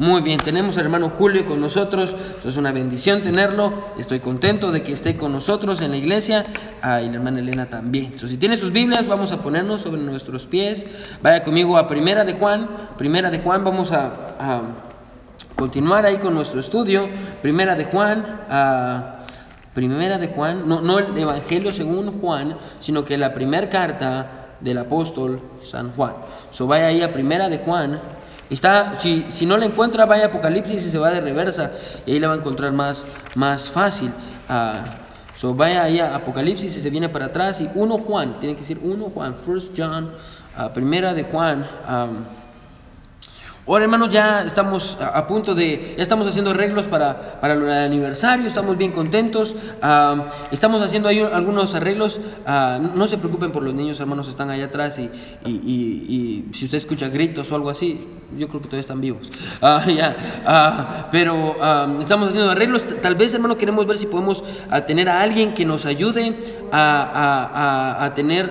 Muy bien, tenemos al hermano Julio con nosotros, es una bendición tenerlo, estoy contento de que esté con nosotros en la iglesia, ah, y la hermana Elena también. Entonces, si tiene sus Biblias, vamos a ponernos sobre nuestros pies, vaya conmigo a Primera de Juan, Primera de Juan, vamos a, continuar ahí con nuestro estudio, Primera de Juan, a... Primera de Juan, no, no el Evangelio según Juan, sino que la primera carta del apóstol San Juan. So vaya ahí a Primera de Juan. Está, si, si no la encuentra, vaya a Apocalipsis y se va de reversa. Y ahí la va a encontrar más, más fácil. Ah, so vaya ahí a Apocalipsis y se viene para atrás. Y 1 Juan, tiene que decir 1 Juan, First John, ah, Primera de Juan. ah, Ahora, hermanos, ya estamos a, punto de, ya estamos haciendo arreglos para, para el aniversario, estamos bien contentos, ah, estamos haciendo ahí algunos arreglos, ah, no, se preocupen por los niños, hermanos, están allá atrás y, y- y- si usted escucha gritos o algo así, yo creo que todavía están vivos. Ah, pero estamos haciendo arreglos, tal vez, hermano, queremos ver si podemos tener a alguien que nos ayude a- a- a tener...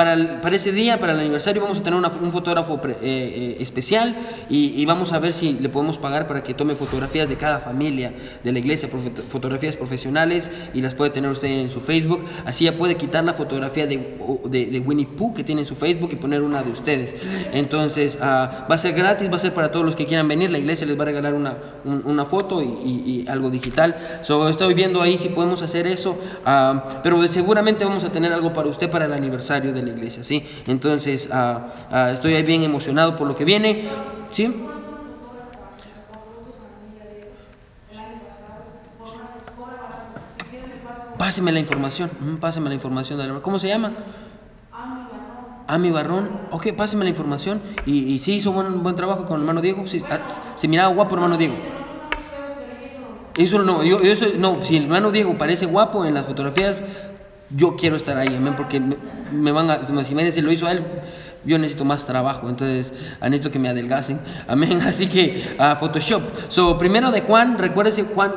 para, el- para ese día, para el aniversario, vamos a tener una- un fotógrafo pre- eh, eh, especial y, y vamos a ver si le podemos pagar para que tome fotografías de cada familia de la iglesia, profe- fotografías profesionales y las puede tener usted en su Facebook. Así ya puede quitar la fotografía de, de- de Winnie Pooh que tiene en su Facebook y poner una de ustedes. Entonces, ah, va a ser gratis, va a ser para todos los que quieran venir. La iglesia les va a regalar una, un- una foto y, y- y algo digital. So, estoy viendo ahí si podemos hacer eso, ah, pero seguramente vamos a tener algo para usted para el aniversario de iglesia, ¿sí? Entonces, ah, ah, estoy bien emocionado por lo que viene, ¿sí? Páseme la información, páseme la información. hermano. ¿Cómo se llama? Ami Barrón, ok, páseme la información. Y, y sí hizo buen, buen trabajo con el hermano Diego. Sí, ah, se miraba guapo el hermano Diego. Eso no, yo, soy- no, si el hermano Diego parece guapo en las fotografías, yo quiero estar ahí, amén, porque me, me van a, si me lo hizo él, yo necesito más trabajo, entonces ah, necesito que me adelgacen, amén, así que a Photoshop. So, primero de Juan, recuérdese Juan,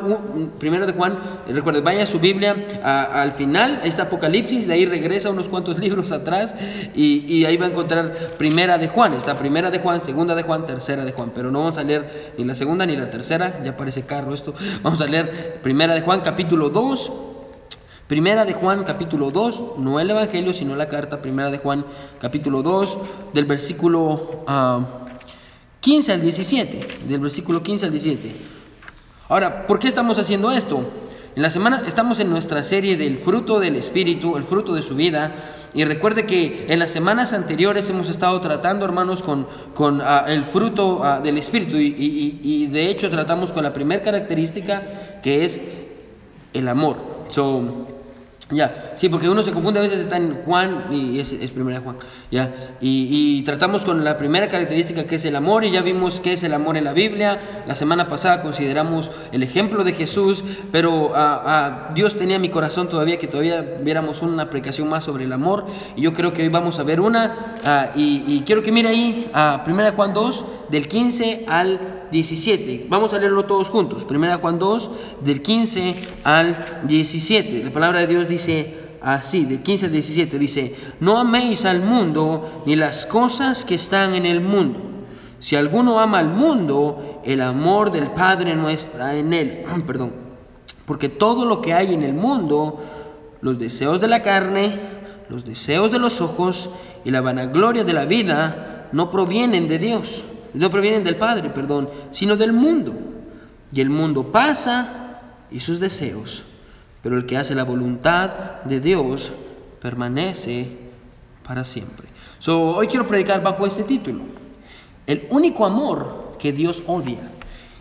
primero de Juan, recuerde, vaya a su Biblia, al final, ahí está Apocalipsis, de ahí regresa unos cuantos libros atrás y, y ahí va a encontrar primera de Juan, está primera de Juan, segunda de Juan, tercera de Juan, pero no vamos a leer ni la segunda ni la tercera, ya parece carro esto, vamos a leer primera de Juan, capítulo 2, Primera de Juan capítulo 2, no el Evangelio, sino la carta, Primera de Juan capítulo 2, del versículo ah, 15 al 17, del versículo 15 al 17. Ahora, ¿por qué estamos haciendo esto? En la semana estamos en nuestra serie del fruto del Espíritu, el fruto de su vida. Y recuerde que en las semanas anteriores hemos estado tratando, hermanos, con, con ah, el fruto ah, del Espíritu. Y- y- y de hecho tratamos con la primera característica que es el amor. So, ya, sí, porque uno se confunde a veces está en Juan y es, primera Juan, ya. Y, y tratamos con la primera característica que es el amor y ya vimos qué es el amor en la Biblia. La semana pasada consideramos el ejemplo de Jesús, pero ah, ah, Dios tenía en mi corazón todavía que todavía viéramos una aplicación más sobre el amor y yo creo que hoy vamos a ver una ah, y, y quiero que mire ahí a primera Juan 2 del 15 al 17. Vamos a leerlo todos juntos. Primera Juan 2, del 15 al 17. La palabra de Dios dice así, del 15 al 17, dice, no améis al mundo ni las cosas que están en el mundo. Si alguno ama al mundo, el amor del Padre no está en él. Perdón. Porque todo lo que hay en el mundo, los deseos de la carne, los deseos de los ojos y la vanagloria de la vida, no provienen de Dios, no provienen del Padre, perdón, sino del mundo. Y el mundo pasa y sus deseos, pero el que hace la voluntad de Dios permanece para siempre. So, hoy quiero predicar bajo este título. El único amor que Dios odia.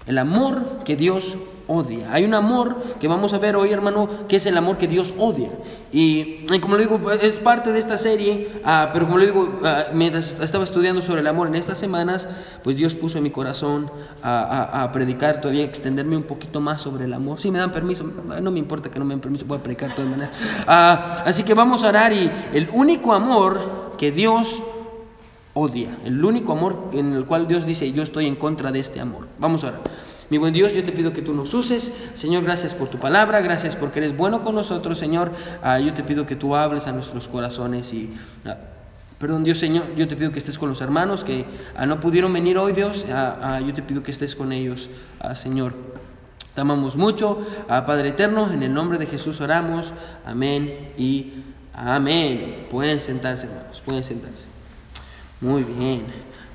El amor que Dios odia. Hay un amor que vamos a ver hoy, hermano, que es el amor que Dios odia. Y, como le digo, es parte de esta serie, ah, pero como le digo, ah, mientras estaba estudiando sobre el amor en estas semanas, pues Dios puso en mi corazón a, predicar, todavía extenderme un poquito más sobre el amor. Si me dan permiso, no me importa que no me den permiso, voy a predicar de todas maneras. Ah, así que vamos a orar y el único amor que Dios odia, el único amor en el cual Dios dice, yo estoy en contra de este amor. Vamos a orar. Mi buen Dios, yo te pido que tú nos uses. Señor, gracias por tu palabra, gracias porque eres bueno con nosotros, Señor. Ah, yo te pido que tú hables a nuestros corazones y ah, Perdón, Dios Señor, yo te pido que estés con los hermanos que ah, no pudieron venir hoy, Dios. Yo te pido que estés con ellos, Señor. Te amamos mucho, Padre Eterno. En el nombre de Jesús oramos. Amén y amén. Pueden sentarse, hermanos, pueden sentarse. Muy bien.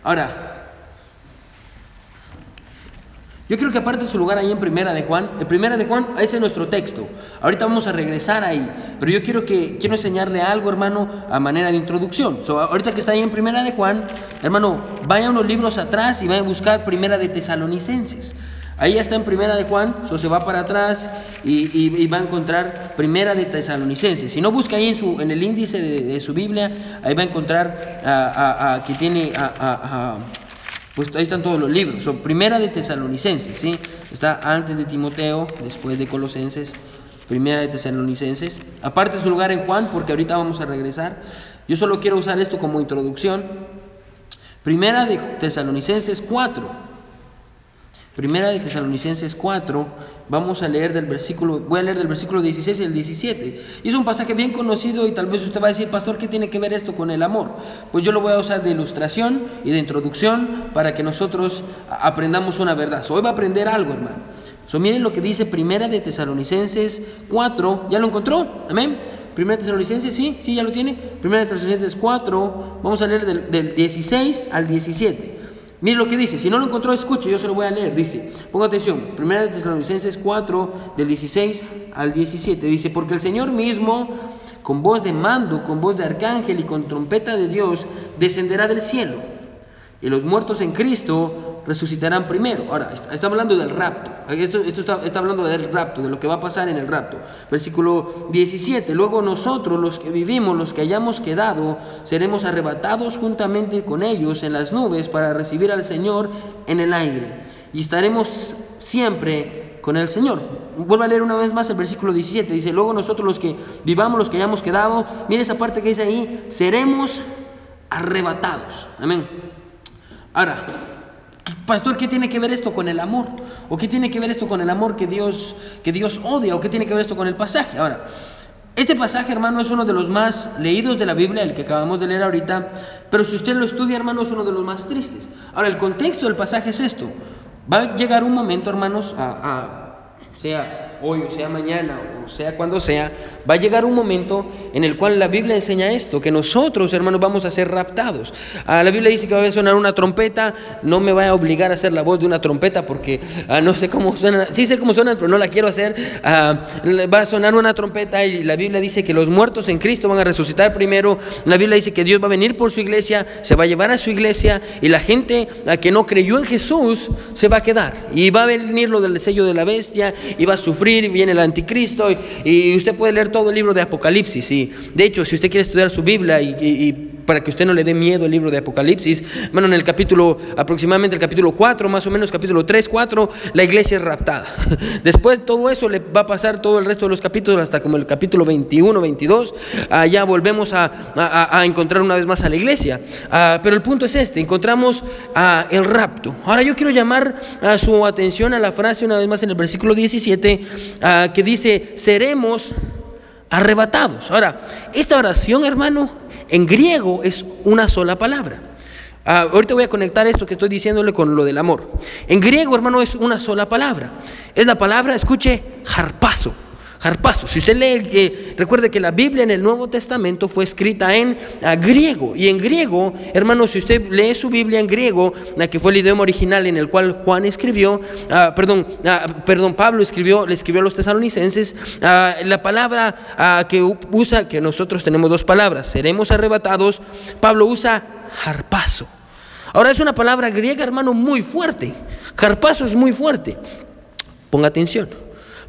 Ahora, yo creo que aparte de su lugar ahí en Primera de Juan, en Primera de Juan, ese es nuestro texto. Ahorita vamos a regresar ahí, pero yo quiero que quiero enseñarle algo, hermano, a manera de introducción. ahorita que está ahí en Primera de Juan, hermano, vaya unos libros atrás y vaya a buscar Primera de Tesalonicenses. Ahí está en Primera de Juan, so se va para atrás y, va a encontrar Primera de Tesalonicenses. Si no busca ahí en, el índice de, su Biblia, ahí va a encontrar que tiene pues ahí están todos los libros. Son primera de Tesalonicenses, ¿sí? Está antes de Timoteo, después de Colosenses, primera de Tesalonicenses. Aparte su lugar en Juan, porque ahorita vamos a regresar. Yo solo quiero usar esto como introducción. Primera de Tesalonicenses 4. Primera de Tesalonicenses 4 Vamos a leer del versículo, voy a leer del versículo 16 y el 17. Y es un pasaje bien conocido y tal vez usted va a decir, pastor, ¿qué tiene que ver esto con el amor? Pues yo lo voy a usar de ilustración y de introducción para que nosotros aprendamos una verdad. hoy va a aprender algo, hermano. So, miren lo que dice Primera de Tesalonicenses 4. ¿Ya lo encontró? Amén. Primera de Tesalonicenses, sí, sí, ya lo tiene. Primera de Tesalonicenses 4. Vamos a leer del, del 16 al 17. Mire lo que dice, si no lo encontró, escuche, yo se lo voy a leer. Dice, ponga atención, 1 Tesalonicenses 4, del 16 al 17. Dice, porque el Señor mismo, con voz de mando, con voz de arcángel y con trompeta de Dios, descenderá del cielo. Y los muertos en Cristo resucitarán primero. Ahora, está, hablando del rapto. Esto, está, está, hablando del rapto, de lo que va a pasar en el rapto. Versículo 17. Luego nosotros, los que vivimos, los que hayamos quedado, seremos arrebatados juntamente con ellos en las nubes para recibir al Señor en el aire. Y estaremos siempre con el Señor. Vuelvo a leer una vez más el versículo 17. Dice, luego nosotros los que vivamos, los que hayamos quedado, mire esa parte que dice ahí, seremos arrebatados. Amén. Ahora, Pastor, ¿qué tiene que ver esto con el amor? ¿O qué tiene que ver esto con el amor que Dios, que Dios odia? ¿O qué tiene que ver esto con el pasaje? Ahora, este pasaje, hermano, es uno de los más leídos de la Biblia, el que acabamos de leer ahorita, pero si usted lo estudia, hermano, es uno de los más tristes. Ahora, el contexto del pasaje es esto. Va a llegar un momento, hermanos, a, sea hoy o sea mañana sea cuando sea, va a llegar un momento en el cual la Biblia enseña esto, que nosotros, hermanos, vamos a ser raptados. Ah, la Biblia dice que va a sonar una trompeta, no me va a obligar a hacer la voz de una trompeta porque ah, no sé cómo suena, sí sé cómo suena, pero no la quiero hacer. Ah, va a sonar una trompeta y la Biblia dice que los muertos en Cristo van a resucitar primero. La Biblia dice que Dios va a venir por su iglesia, se va a llevar a su iglesia y la gente que no creyó en Jesús se va a quedar. Y va a venir lo del sello de la bestia y va a sufrir viene el anticristo usted puede leer todo el libro de Apocalipsis. Y de hecho, si usted quiere estudiar su Biblia y, para que usted no le dé miedo el libro de Apocalipsis, bueno, en el capítulo, aproximadamente el capítulo 4, más o menos capítulo 3, 4, la iglesia es raptada. Después todo eso le va a pasar todo el resto de los capítulos hasta como el capítulo 21, 22, allá volvemos a, encontrar una vez más a la iglesia. Ah, pero el punto es este, encontramos el rapto. Ahora yo quiero llamar a su atención a la frase una vez más en el versículo 17 Ah, que dice, seremos arrebatados. Ahora, esta oración, hermano, en griego es una sola palabra. Ah, ahorita voy a conectar esto que estoy diciéndole con lo del amor. En griego, hermano, es una sola palabra. Es la palabra, escuche, jarpazo. Jarpazo. Si usted lee, que recuerde que la Biblia en el Nuevo Testamento fue escrita en griego. Y en griego, hermano, si usted lee su Biblia en griego, que fue el idioma original en el cual Juan escribió, ah, perdón, ah, perdón, Pablo escribió, le escribió a los tesalonicenses, ah, la palabra que usa, que nosotros tenemos dos palabras, seremos arrebatados, Pablo usa jarpazo. Ahora es una palabra griega, hermano, muy fuerte. Jarpazo es muy fuerte. Ponga atención.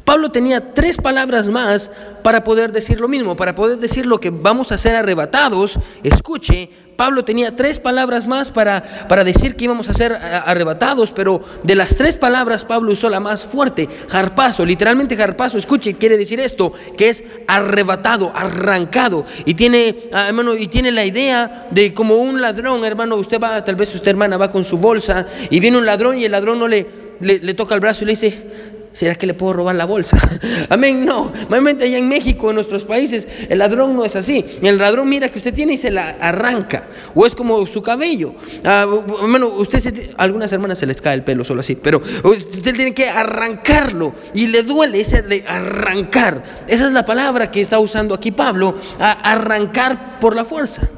Pablo tenía tres palabras más para poder decir lo mismo, para poder decir lo que vamos a ser arrebatados. Escuche, Pablo tenía tres palabras más para, para decir que íbamos a ser arrebatados, pero de las tres palabras Pablo usó la más fuerte, jarpazo, literalmente jarpazo, escuche, quiere decir esto, que es arrebatado, arrancado, y tiene, ah, hermano, y tiene la idea de como un ladrón, hermano, usted va, tal vez usted hermana va con su bolsa, y viene un ladrón y el ladrón no le, le toca el brazo y le dice, ¿será que le puedo robar la bolsa? Amén, no. Normalmente allá en México, en nuestros países, el ladrón no es así. El ladrón mira que usted tiene y se la arranca. O es como su cabello. Ah, bueno, usted algunas hermanas se les cae el pelo solo así, pero usted tiene que arrancarlo y le duele ese de arrancar. Esa es la palabra que está usando aquí Pablo, arrancar por la fuerza.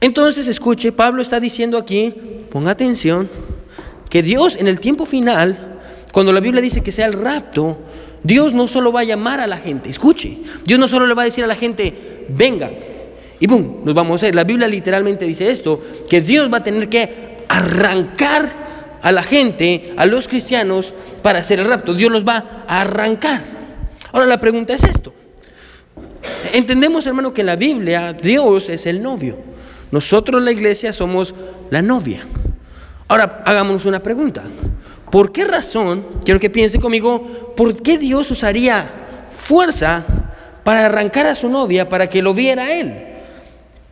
Entonces, escuche, Pablo está diciendo aquí, ponga atención, que Dios en el tiempo final, cuando la Biblia dice que sea el rapto, Dios no solo va a llamar a la gente, escuche, Dios no solo le va a decir a la gente, venga, y boom, nos vamos a ir. La Biblia literalmente dice esto, que Dios va a tener que arrancar a la gente, a los cristianos, para hacer el rapto. Dios los va a arrancar. Ahora la pregunta es esto. Entendemos, hermano, que en la Biblia Dios es el novio. Nosotros la iglesia somos la novia. Ahora, hagámonos una pregunta. ¿Por qué razón, quiero que piense conmigo, por qué Dios usaría fuerza para arrancar a su novia para que lo viera él?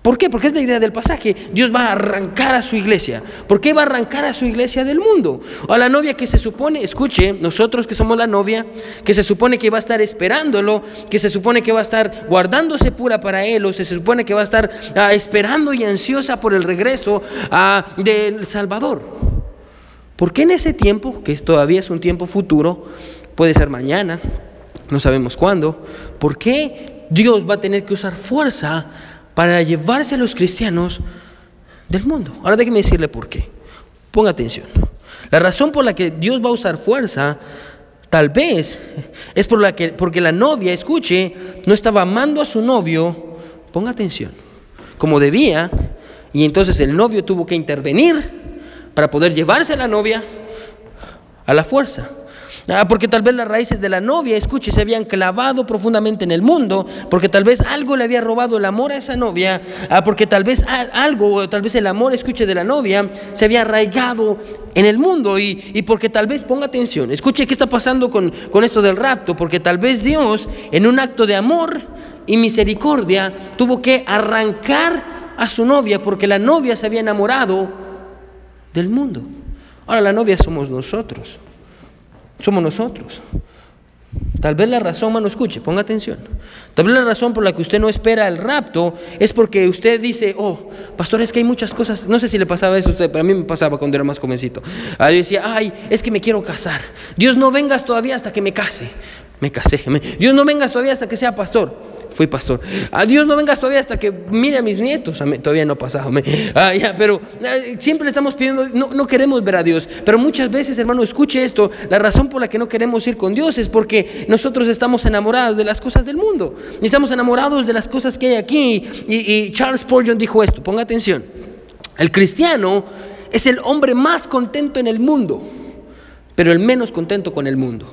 ¿Por qué? Porque es la idea del pasaje. Dios va a arrancar a su iglesia. ¿Por qué va a arrancar a su iglesia del mundo? A la novia que se supone, escuche, nosotros que somos la novia, que se supone que va a estar esperándolo, que se supone que va a estar guardándose pura para él, o se supone que va a estar ah, esperando y ansiosa por el regreso ah, del Salvador. ¿Por qué en ese tiempo, que todavía es un tiempo futuro, puede ser mañana, no sabemos cuándo, ¿por qué Dios va a tener que usar fuerza? para llevarse a los cristianos del mundo. Ahora déjeme decirle por qué. Ponga atención. La razón por la que Dios va a usar fuerza, tal vez, es por la que, porque la novia, escuche, no estaba amando a su novio, ponga atención, como debía, y entonces el novio tuvo que intervenir para poder llevarse a la novia a la fuerza. Ah, porque tal vez las raíces de la novia, escuche, se habían clavado profundamente en el mundo, porque tal vez algo le había robado el amor a esa novia, ah, porque tal vez algo, o tal vez el amor, escuche, de la novia se había arraigado en el mundo y, porque tal vez, ponga atención, escuche qué está pasando con, con esto del rapto, porque tal vez Dios, en un acto de amor y misericordia, tuvo que arrancar a su novia, porque la novia se había enamorado del mundo. Ahora la novia somos nosotros somos nosotros. Tal vez la razón, mano, escuche, ponga atención. Tal vez la razón por la que usted no espera el rapto es porque usted dice, oh, pastor, es que hay muchas cosas. No sé si le pasaba eso a usted, pero a mí me pasaba cuando era más jovencito. Ahí decía, ay, es que me quiero casar. Dios no vengas todavía hasta que me case. Me casé. Dios no vengas todavía hasta que sea pastor fui pastor. A Dios no vengas todavía hasta que mire a mis nietos. Todavía no ha pasado. Ah, pero ah, siempre le estamos pidiendo, no, no queremos ver a Dios. Pero muchas veces, hermano, escuche esto. La razón por la que no queremos ir con Dios es porque nosotros estamos enamorados de las cosas del mundo. Y estamos enamorados de las cosas que hay aquí. Y, y Charles Spurgeon dijo esto. Ponga atención. El cristiano es el hombre más contento en el mundo, pero el menos contento con el mundo.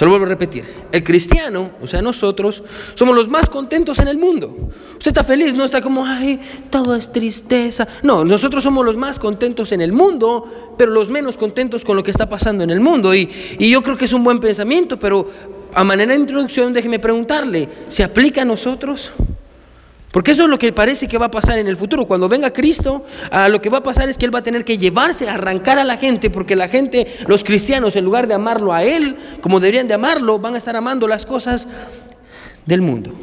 Se lo vuelvo a repetir. El cristiano, o sea, nosotros, somos los más contentos en el mundo. Usted está feliz, no está como, ay, todo es tristeza. No, nosotros somos los más contentos en el mundo, pero los menos contentos con lo que está pasando en el mundo. Y, y yo creo que es un buen pensamiento, pero a manera de introducción, déjeme preguntarle, ¿se aplica a nosotros? Porque eso es lo que parece que va a pasar en el futuro. Cuando venga Cristo, a lo que va a pasar es que Él va a tener que llevarse, arrancar a la gente, porque la gente, los cristianos, en lugar de amarlo a Él, como deberían de amarlo, van a estar amando las cosas del mundo.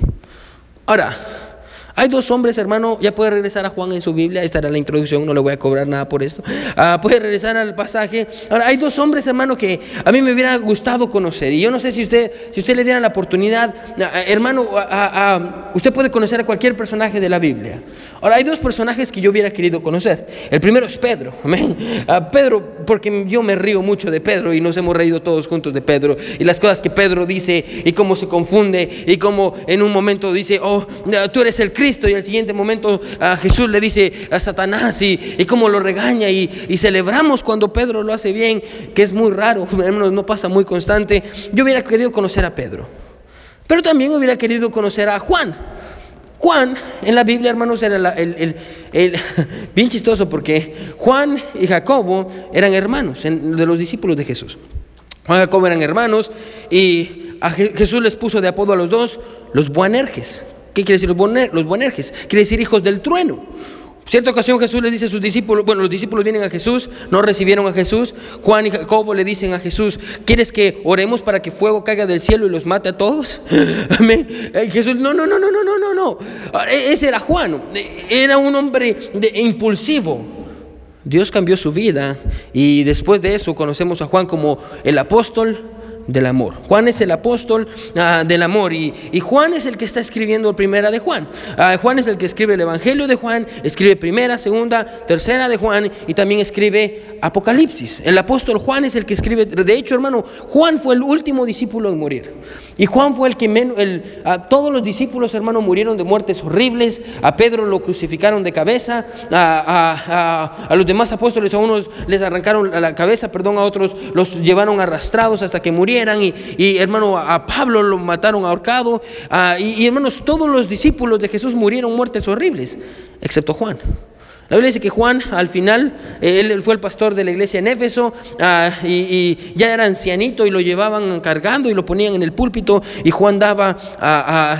Ahora, hay dos hombres, hermano, ya puede regresar a Juan en su Biblia, esta era la introducción, no le voy a cobrar nada por esto. Ah, puede regresar al pasaje. Ahora, hay dos hombres, hermano, que a mí me hubiera gustado conocer. Y yo no sé si usted, si usted le diera la oportunidad, ah, ah, hermano, usted puede conocer a cualquier personaje de la Biblia. Ahora, hay dos personajes que yo hubiera querido conocer. El primero es Pedro. Amén. Pedro, porque yo me río mucho de Pedro y nos hemos reído todos juntos de Pedro. Y las cosas que Pedro dice y cómo se confunde y cómo en un momento dice, oh, tú eres el Cristo y al siguiente momento a Jesús le dice a Satanás y, y cómo lo regaña y, celebramos cuando Pedro lo hace bien, que es muy raro, no pasa muy constante. Yo hubiera querido conocer a Pedro, pero también hubiera querido conocer a Juan. Juan en la Biblia, hermanos, era el, bien chistoso porque Juan y Jacobo eran hermanos de los discípulos de Jesús. Juan y Jacobo eran hermanos y Jesús les puso de apodo a los dos los Buanerges, ¿Qué quiere decir los, Bonerges? Quiere decir hijos del trueno. Cierta ocasión Jesús le dice a sus discípulos, bueno, los discípulos vienen a Jesús, no recibieron a Jesús. Juan y Jacobo le dicen a Jesús, ¿quieres que oremos para que fuego caiga del cielo y los mate a todos? Amén. Jesús, no, no, no, no, no, no, no, no. E, ese era Juan, era un hombre impulsivo. Dios cambió su vida y después de eso conocemos a Juan como el apóstol del amor. Juan es el apóstol ah, del amor y, Juan es el que está escribiendo primera de Juan. Ah, Juan es el que escribe el Evangelio de Juan, escribe primera, segunda, tercera de Juan y también escribe Apocalipsis. El apóstol Juan es el que escribe, de hecho hermano, Juan fue el último discípulo en morir. Y Juan fue el que menos, todos los discípulos hermano murieron de muertes horribles, a Pedro lo crucificaron de cabeza, a, a los demás apóstoles a unos les arrancaron la cabeza, perdón, a otros los llevaron arrastrados hasta que murieron y, hermano, a Pablo lo mataron ahorcado y, y hermanos, todos los discípulos de Jesús murieron muertes horribles, excepto Juan. La Biblia dice que Juan al final, eh, él fue el pastor de la iglesia en Éfeso ah, y, ya era ancianito y lo llevaban cargando y lo ponían en el púlpito y Juan daba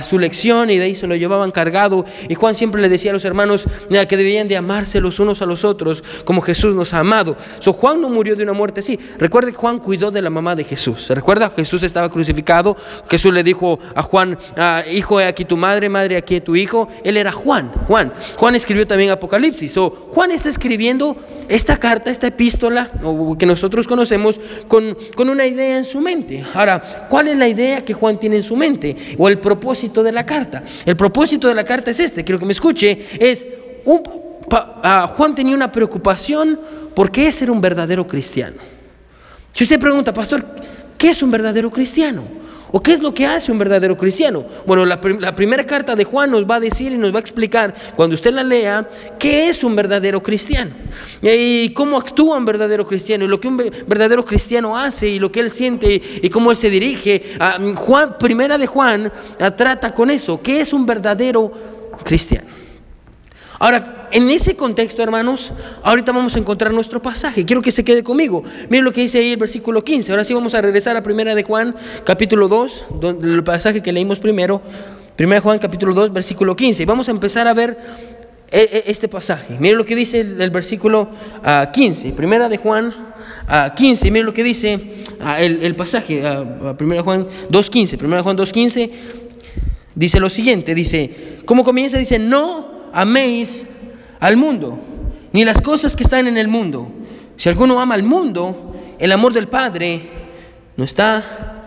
su lección y de ahí se lo llevaban cargado y Juan siempre le decía a los hermanos que debían de amarse los unos a los otros como Jesús nos ha amado. So, Juan no murió de una muerte así. Recuerde que Juan cuidó de la mamá de Jesús. ¿Se recuerda? Jesús estaba crucificado. Jesús le dijo a Juan, ah, hijo, aquí tu madre, madre, aquí tu hijo. Él era Juan. Juan. Juan escribió también Apocalipsis. Juan está escribiendo esta carta, esta epístola que nosotros conocemos con, con una idea en su mente. Ahora, ¿cuál es la idea que Juan tiene en su mente? O el propósito de la carta. El propósito de la carta es este, quiero que me escuche, es ah, Juan tenía una preocupación por qué ser un verdadero cristiano. Si usted pregunta, pastor, ¿qué es un verdadero cristiano? ¿O qué es lo que hace un verdadero cristiano? Bueno, la, primera carta de Juan nos va a decir y nos va a explicar, cuando usted la lea, qué es un verdadero cristiano y cómo actúa un verdadero cristiano y lo que un verdadero cristiano hace y lo que él siente y cómo él se dirige. Ah, Juan, primera de Juan trata con eso, qué es un verdadero cristiano. Ahora, en ese contexto, hermanos, ahorita vamos a encontrar nuestro pasaje. Quiero que se quede conmigo. Miren lo que dice ahí el versículo 15. Ahora sí vamos a regresar a Primera de Juan, capítulo 2, donde, el pasaje que leímos primero. Primera de Juan, capítulo 2, versículo 15. Y vamos a empezar a ver eh, eh, este pasaje. Miren lo que dice el, versículo 15. Ah, Primera de Juan 15. Ah, miren lo que dice ah, el, pasaje. Primera Juan 2.15. Primera de Juan 2.15 dice lo siguiente. Dice, ¿cómo comienza? Dice, no améis al mundo, ni las cosas que están en el mundo. Si alguno ama al mundo, el amor del Padre no está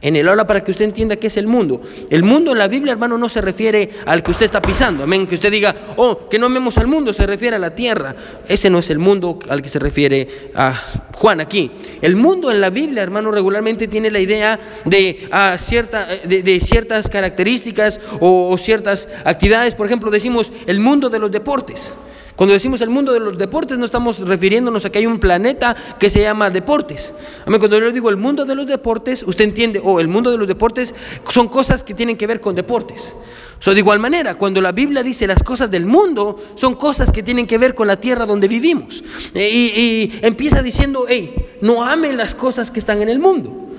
en el Ahora para que usted entienda qué es el mundo. El mundo en la Biblia, hermano, no se refiere al que usted está pisando. Amén. Que usted diga, oh, que no amemos al mundo, se refiere a la tierra. Ese no es el mundo al que se refiere a Juan aquí. El mundo en la Biblia, hermano, regularmente tiene la idea de, ah, cierta, de, ciertas características o ciertas actividades. Por ejemplo, decimos el mundo de los deportes. Cuando decimos el mundo de los deportes no estamos refiriéndonos a que hay un planeta que se llama deportes. Cuando yo digo el mundo de los deportes, usted entiende, o oh, el mundo de los deportes son cosas que tienen que ver con deportes. So, de igual manera, cuando la Biblia dice las cosas del mundo, son cosas que tienen que ver con la tierra donde vivimos. E, y, empieza diciendo, hey, no amen las cosas que están en el mundo.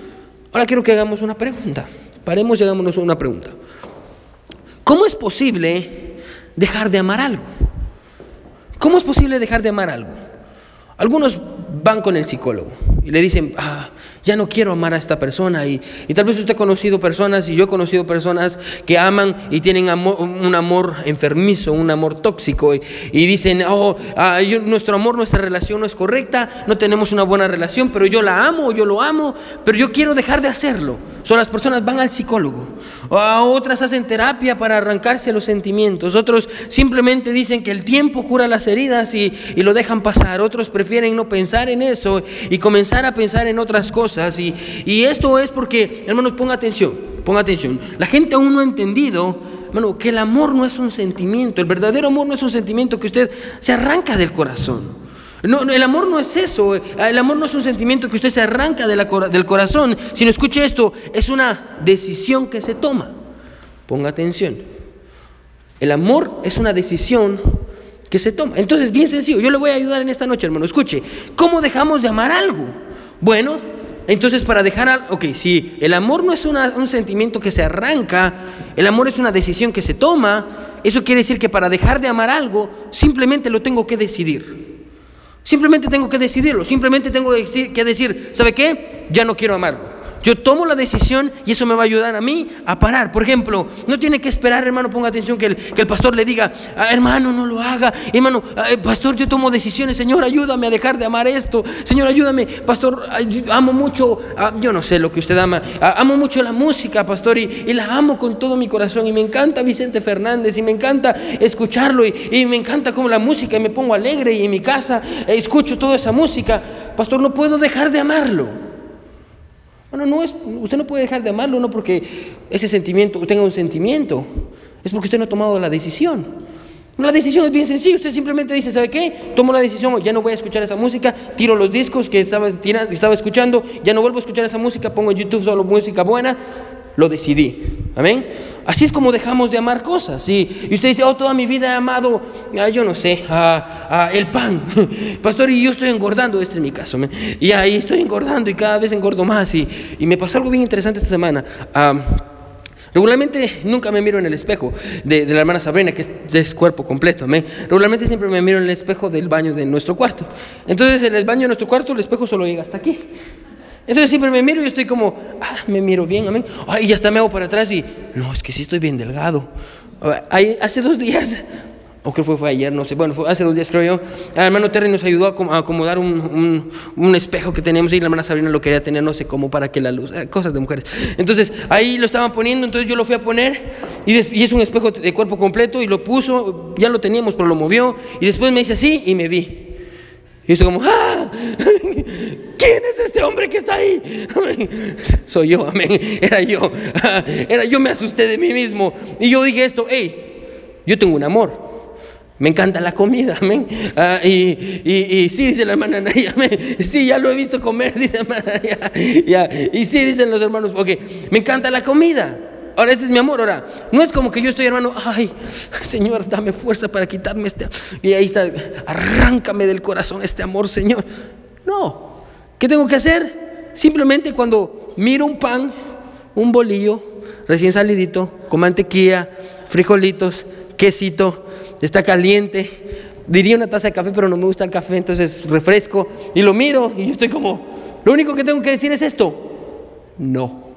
Ahora quiero que hagamos una pregunta. Paremos y hagámonos una pregunta. ¿Cómo es posible dejar de amar algo? ¿Cómo es posible dejar de amar algo? Algunos van con el psicólogo y le dicen, ah, ya no quiero amar a esta persona. Y, tal vez usted ha conocido personas, y yo he conocido personas que aman y tienen un amor enfermizo, un amor tóxico. Y, dicen, oh, ah, nuestro amor, nuestra relación no es correcta, no tenemos una buena relación, pero yo la amo, yo lo amo, pero yo quiero dejar de hacerlo. Son las personas van al psicólogo. Otras hacen terapia para arrancarse los sentimientos. Otros simplemente dicen que el tiempo cura las heridas y, y lo dejan pasar. Otros prefieren no pensar en eso y comenzar a pensar en otras cosas. Y, y esto es porque, hermanos, ponga atención, ponga atención. La gente aún no ha entendido, hermano, que el amor no es un sentimiento. El verdadero amor no es un sentimiento que usted se arranca del corazón. No, el amor no es eso, el amor no es un sentimiento que usted se arranca del corazón, sino escuche esto, es una decisión que se toma. Ponga atención. El amor es una decisión que se toma. Entonces, bien sencillo, yo le voy a ayudar en esta noche, hermano. Escuche, ¿cómo dejamos de amar algo? Bueno, entonces para dejar algo, ok, si el amor no es un sentimiento que se arranca, el amor es una decisión que se toma, eso quiere decir que para dejar de amar algo, simplemente lo tengo que decidir. Simplemente tengo que decidirlo, simplemente tengo que decir, ¿sabe qué? Ya no quiero amarlo. Yo tomo la decisión y eso me va a ayudar a mí a parar. Por ejemplo, no tiene que esperar, hermano, ponga atención que el, que el pastor le diga, ah, hermano, no lo haga. Hermano, ah, eh, pastor, yo tomo decisiones. Señor, ayúdame a dejar de amar esto. Señor, ayúdame. Pastor, amo mucho, yo no sé lo que usted ama. amo mucho la música, pastor, y, y, la amo con todo mi corazón. Y me encanta Vicente Fernández y me encanta escucharlo. Y, y me encanta como la música y me pongo alegre y en mi casa eh, escucho toda esa música. Pastor, no puedo dejar de amarlo. Bueno, no es, usted no puede dejar de amarlo, no porque ese sentimiento, tenga un sentimiento, es porque usted no ha tomado la decisión. La decisión es bien sencilla, usted simplemente dice, ¿sabe qué? Tomo la decisión, ya no voy a escuchar esa música, tiro los discos que estaba, estaba escuchando, ya no vuelvo a escuchar esa música, pongo en YouTube solo música buena, lo decidí. Amén. Así es como dejamos de amar cosas. Y, usted dice, oh, toda mi vida he amado, ah, yo no sé, el pan. Pastor, y yo estoy engordando, este es mi caso. Y ahí estoy engordando y cada vez engordo más. Y, me pasó algo bien interesante esta semana. Regularmente nunca me miro en el espejo de, la hermana Sabrina, que es, cuerpo completo. Regularmente siempre me miro en el espejo del baño de nuestro cuarto. Entonces, en el baño de nuestro cuarto, el espejo solo llega hasta aquí. Entonces siempre me miro y estoy como, ah, me miro bien, amén. Ay, ya hasta me hago para atrás y, no, es que sí estoy bien delgado. hace dos días, o creo que fue, ayer, no sé, bueno, fue hace dos días creo yo, el hermano Terry nos ayudó a acomodar un, un, espejo que teníamos y la hermana Sabrina lo quería tener, no sé cómo, para que la luz, eh, cosas de mujeres. Entonces ahí lo estaban poniendo, entonces yo lo fui a poner y, y, es un espejo de cuerpo completo y lo puso, ya lo teníamos, pero lo movió y después me hice así y me vi. Y estoy como, ¡ah! ¿Quién es este hombre que está ahí? Soy yo, amén. Era yo. Era yo me asusté de mí mismo. Y yo dije esto, hey, yo tengo un amor. Me encanta la comida, amén. Ah, y, y, sí, dice la hermana Naya. Sí, ya lo he visto comer, dice la hermana. Y sí, dicen los hermanos, porque me encanta la comida. Ahora, ese es mi amor. Ahora, no es como que yo estoy, hermano, ay, Señor, dame fuerza para quitarme este. Y ahí está, arráncame del corazón este amor, Señor. No, ¿Qué tengo que hacer? Simplemente cuando miro un pan, un bolillo recién salidito, con mantequilla, frijolitos, quesito, está caliente, diría una taza de café, pero no me gusta el café, entonces refresco, y lo miro y yo estoy como, lo único que tengo que decir es esto, no.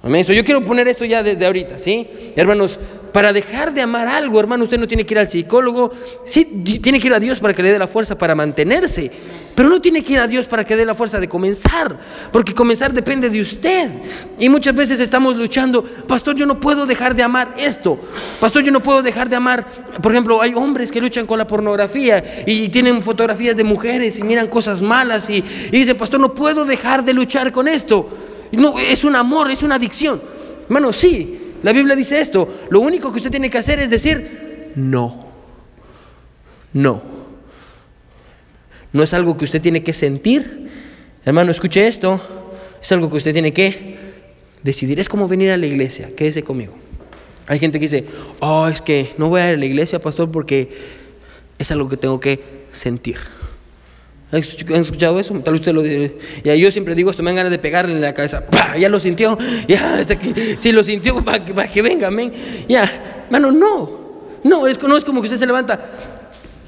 Amén. yo quiero poner esto ya desde ahorita, ¿sí? Hermanos, para dejar de amar algo, hermano, usted no tiene que ir al psicólogo, sí, tiene que ir a Dios para que le dé la fuerza para mantenerse. Pero no tiene que ir a Dios para que dé la fuerza de comenzar, porque comenzar depende de usted. Y muchas veces estamos luchando, pastor, yo no puedo dejar de amar esto. Pastor, yo no puedo dejar de amar, por ejemplo, hay hombres que luchan con la pornografía y tienen fotografías de mujeres y miran cosas malas y, dicen, pastor, no puedo dejar de luchar con esto. No, es un amor, es una adicción. Hermano, sí, la Biblia dice esto. Lo único que usted tiene que hacer es decir, no. No. No es algo que usted tiene que sentir. Hermano, escuche esto. Es algo que usted tiene que decidir. Es como venir a la iglesia. Quédese conmigo. Hay gente que dice, oh, es que no voy a ir a la iglesia, pastor, porque es algo que tengo que sentir. ¿Han escuchado eso? Tal vez usted lo Ya yo siempre digo esto, me dan ganas de pegarle en la cabeza. Ya lo sintió. Ya, hasta que, si lo sintió, para que, venga, amén. Ya, hermano, no. No no es como que usted se levanta.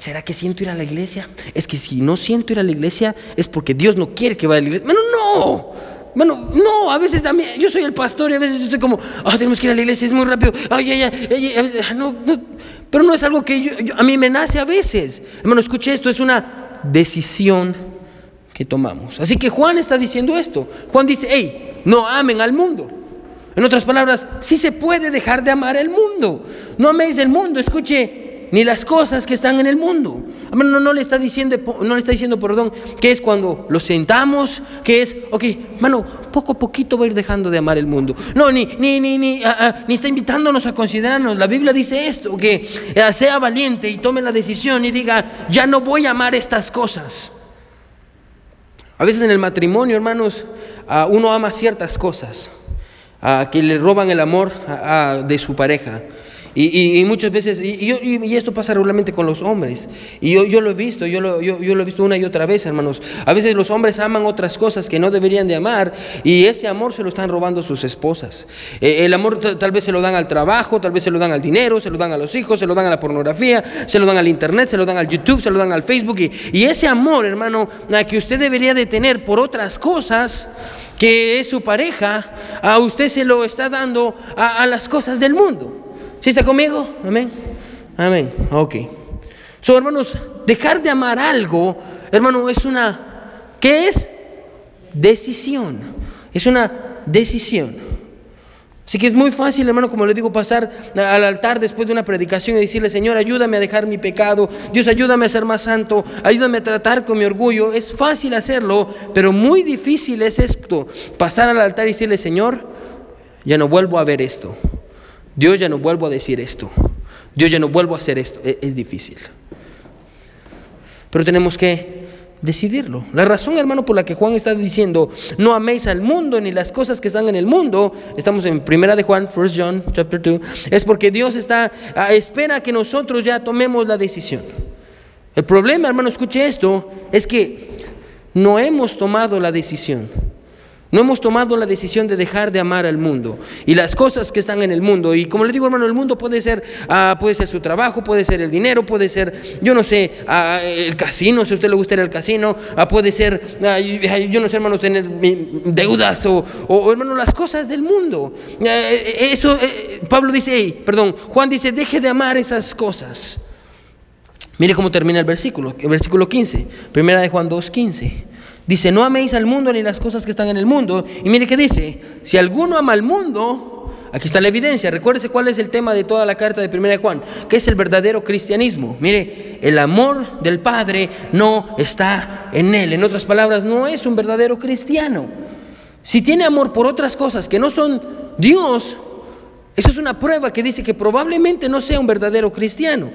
¿Será que siento ir a la iglesia? Es que si no siento ir a la iglesia es porque Dios no quiere que vaya a la iglesia. Bueno, no. Bueno, no, a veces también, yo soy el pastor y a veces yo estoy como, ah, tenemos que ir a la iglesia, es muy rápido, ay, ay, ay, ay no, pero no es algo que a mí me nace a veces. Hermano, escuche esto, es una decisión que tomamos. Así que Juan está diciendo esto. Juan dice, hey, no amen al mundo. En otras palabras, sí se puede dejar de amar el mundo. No améis el mundo, escuche, ni las cosas que están en el mundo. No, no, le está diciendo, no le está diciendo, perdón, que es cuando lo sentamos, que es, ok, mano, poco a poquito va a ir dejando de amar el mundo. No, ni, ni, ni, ni, ah, ah, ni está invitándonos a considerarnos. La Biblia dice esto, que eh, sea valiente y tome la decisión y diga, ya no voy a amar estas cosas. A veces en el matrimonio, hermanos, ah, uno ama ciertas cosas que le roban el amor de su pareja. Y, muchas veces, y, esto pasa regularmente con los hombres, y yo, lo he visto, yo lo, yo, lo he visto una y otra vez, hermanos. A veces los hombres aman otras cosas que no deberían de amar, y ese amor se lo están robando sus esposas. Eh, el amor tal vez se lo dan al trabajo, tal vez se lo dan al dinero, se lo dan a los hijos, se lo dan a la pornografía, se lo dan al internet, se lo dan al YouTube, se lo dan al Facebook. Y, ese amor, hermano, que usted debería de tener por otras cosas, que es su pareja, a usted se lo está dando a las cosas del mundo. ¿Sí está conmigo? Amén. Amén. Ok. So, hermanos, dejar de amar algo, hermano, es una, ¿qué es? Decisión. Es una decisión. Así que es muy fácil, hermano, como le digo, pasar al altar después de una predicación y decirle, Señor, ayúdame a dejar mi pecado, Dios, ayúdame a ser más santo, ayúdame a tratar con mi orgullo. Es fácil hacerlo, pero muy difícil es esto, pasar al altar y decirle, Señor, ya no vuelvo a ver esto. Dios ya no vuelvo a decir esto. Dios ya no vuelvo a hacer esto. E-, es, difícil. Pero tenemos que decidirlo. La razón, hermano, por la que Juan está diciendo, no améis al mundo ni las cosas que están en el mundo, estamos en Primera de Juan, 1 John, chapter 2, es porque Dios está, espera que nosotros ya tomemos la decisión. El problema, hermano, escuche esto, es que no hemos tomado la decisión. No hemos tomado la decisión de dejar de amar al mundo y las cosas que están en el mundo. Y como le digo, hermano, el mundo puede ser, ah, puede ser su trabajo, puede ser el dinero, puede ser, yo no sé, ah, el casino, si a usted le gusta ir al casino, ah, puede ser, yo no sé, hermano, tener deudas o, o, hermano, las cosas del mundo. Eh, eso, eh, Pablo dice, perdón, Juan dice, deje de amar esas cosas. Mire cómo termina el versículo, el versículo 15, primera de Juan 2, 15. Dice, no améis al mundo ni las cosas que están en el mundo. Y mire qué dice, si alguno ama al mundo, aquí está la evidencia. Recuérdese cuál es el tema de toda la carta de Primera Juan, que es el verdadero cristianismo. Mire, el amor del Padre no está en él. En otras palabras, no es un verdadero cristiano. Si tiene amor por otras cosas que no son Dios, eso es una prueba que dice que probablemente no sea un verdadero cristiano.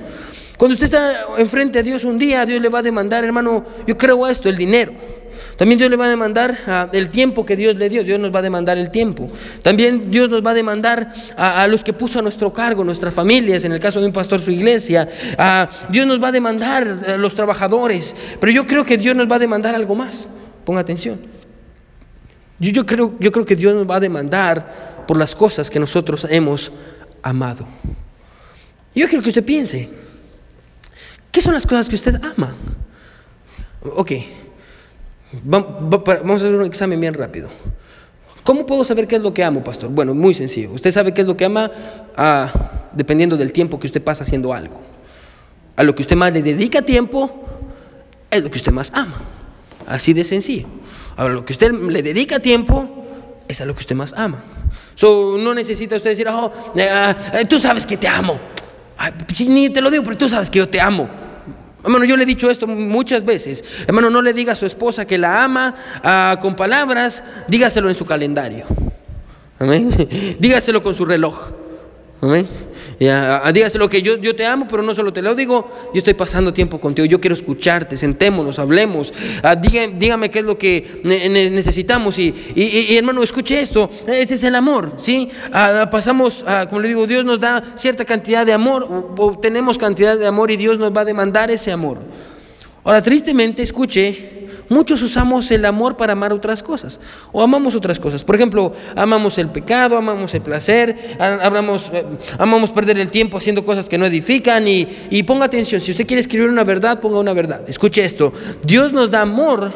Cuando usted está enfrente a Dios un día, Dios le va a demandar, hermano, yo creo esto, el dinero. También Dios le va a demandar ah, el tiempo que Dios le dio. Dios nos va a demandar el tiempo. También Dios nos va a demandar a, los que puso a nuestro cargo, nuestras familias, en el caso de un pastor su iglesia. Ah, Dios nos va a demandar a los trabajadores. Pero yo creo que Dios nos va a demandar algo más. Ponga atención. Yo, yo, creo, yo creo que Dios nos va a demandar por las cosas que nosotros hemos amado. Yo quiero que usted piense, ¿qué son las cosas que usted ama? Ok, Vamos a hacer un examen bien rápido. ¿Cómo puedo saber qué es lo que amo, pastor? Bueno, muy sencillo. Usted sabe qué es lo que ama ah, dependiendo del tiempo que usted pasa haciendo algo. A lo que usted más le dedica tiempo es lo que usted más ama. Así de sencillo. A lo que usted le dedica tiempo es a lo que usted más ama. So, no necesita usted decir, oh, eh, eh, tú sabes que te amo. ni te lo digo, pero tú sabes que yo te amo. Hermano, yo le he dicho esto muchas veces. Hermano, no le diga a su esposa que la ama ah, con palabras, dígaselo en su calendario. Amén. Dígaselo con su reloj. Amén. Ya, dígaselo que yo, yo te amo, pero no solo te lo digo, yo estoy pasando tiempo contigo, yo quiero escucharte, sentémonos, hablemos, ah, dígame, qué es lo que necesitamos y, y, hermano, escuche esto, ese es el amor, ¿sí? Ah, pasamos, ah, como le digo, Dios nos da cierta cantidad de amor, o tenemos cantidad de amor y Dios nos va a demandar ese amor. Ahora, tristemente, escuche, Muchos usamos el amor para amar otras cosas o amamos otras cosas. Por ejemplo, amamos el pecado, amamos el placer, amamos, eh, amamos perder el tiempo haciendo cosas que no edifican y, y ponga atención, si usted quiere escribir una verdad, ponga una verdad. Escuche esto, Dios nos da amor,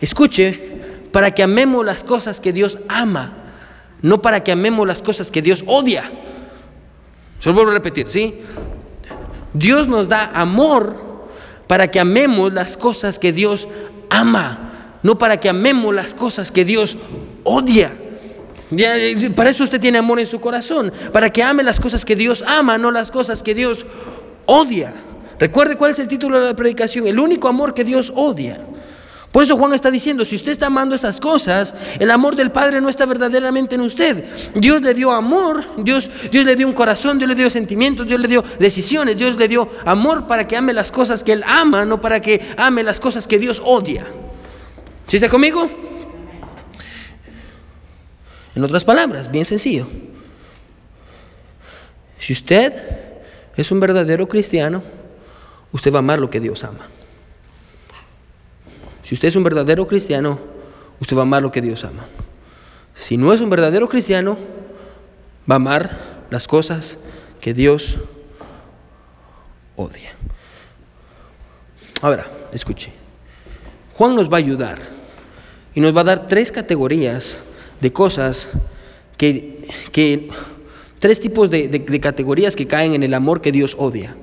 escuche, para que amemos las cosas que Dios ama, no para que amemos las cosas que Dios odia. Se lo vuelvo a repetir, ¿sí? Dios nos da amor para que amemos las cosas que Dios ama, no para que amemos las cosas que Dios odia. Para eso usted tiene amor en su corazón, para que ame las cosas que Dios ama, no las cosas que Dios odia. Recuerde cuál es el título de la predicación, el único amor que Dios odia. Por eso Juan está diciendo, si usted está amando estas cosas, el amor del Padre no está verdaderamente en usted. Dios le dio amor, Dios, Dios le dio un corazón, Dios le dio sentimientos, Dios le dio decisiones, Dios le dio amor para que ame las cosas que Él ama, no para que ame las cosas que Dios odia. ¿Sí está conmigo? En otras palabras, bien sencillo. Si usted es un verdadero cristiano, usted va a amar lo que Dios ama. Si usted es un verdadero cristiano, usted va a amar lo que Dios ama. Si no es un verdadero cristiano, va a amar las cosas que Dios odia. Ahora, escuche. Juan nos va a ayudar y nos va a dar tres categorías de cosas que, que tres tipos de, de, categorías que caen en el amor que Dios odia.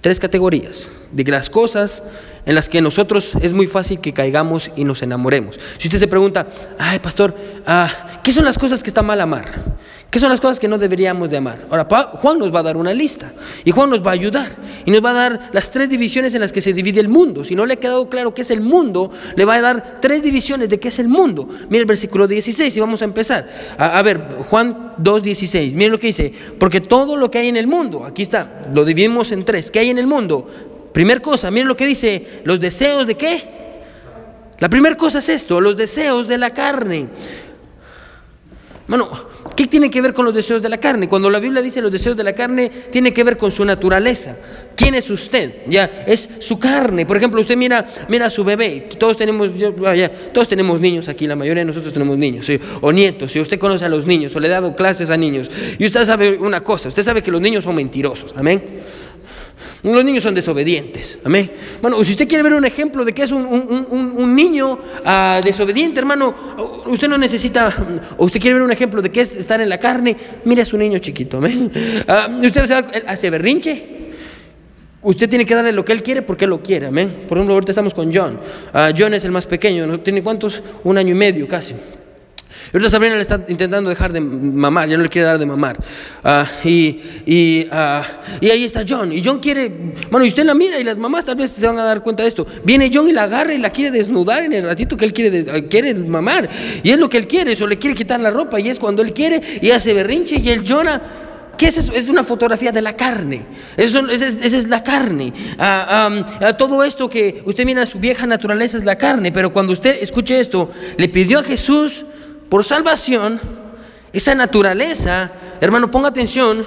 Tres categorías de las cosas en las que nosotros es muy fácil que caigamos y nos enamoremos. Si usted se pregunta, ay pastor, ah, ¿qué son las cosas que está mal amar? ¿Qué son las cosas que no deberíamos de amar? Ahora, Juan nos va a dar una lista y Juan nos va a ayudar y nos va a dar las tres divisiones en las que se divide el mundo. Si no le ha quedado claro qué es el mundo, le va a dar tres divisiones de qué es el mundo. Mire el versículo 16 y vamos a empezar. A, ver, Juan 2.16, mire lo que dice, porque todo lo que hay en el mundo, aquí está, lo dividimos en tres, ¿qué hay en el mundo? Primer cosa, mire lo que dice, los deseos de qué? La primera cosa es esto, los deseos de la carne. Bueno, ¿qué tiene que ver con los deseos de la carne? Cuando la Biblia dice los deseos de la carne, tiene que ver con su naturaleza. ¿Quién es usted? Ya, es su carne. Por ejemplo, usted mira, mira a su bebé. Todos tenemos, todos tenemos niños aquí, la mayoría de nosotros tenemos niños, o nietos. Si usted conoce a los niños, o le ha dado clases a niños, y usted sabe una cosa, usted sabe que los niños son mentirosos. Amén. Los niños son desobedientes. Amén. Bueno, si usted quiere ver un ejemplo de que es un, niño ah, desobediente, hermano, usted no necesita, o usted quiere ver un ejemplo de que es estar en la carne, mire a su niño chiquito. Amén. Ah, usted hace berrinche. Usted tiene que darle lo que él quiere porque él lo quiere, amén. Por ejemplo, ahorita estamos con John. Ah, John es el más pequeño. ¿Tiene cuántos? Un año y medio casi. Ahorita Sabrina le está intentando dejar de mamar, ya no le quiere dar de mamar. Ah, y, y, ah, y, ahí está John. Y John quiere, bueno, y usted la mira y las mamás tal vez se van a dar cuenta de esto. Viene John y la agarra y la quiere desnudar en el ratito que él quiere, quiere mamar. Y es lo que él quiere, eso le quiere quitar la ropa. Y es cuando él quiere y hace berrinche. Y el Jonah ¿Qué es eso? Es una fotografía de la carne. Eso, esa, es, la carne. Ah, todo esto que usted mira, su vieja naturaleza es la carne. Pero cuando usted escuche esto, le pidió a Jesús por salvación, esa naturaleza, hermano, ponga atención,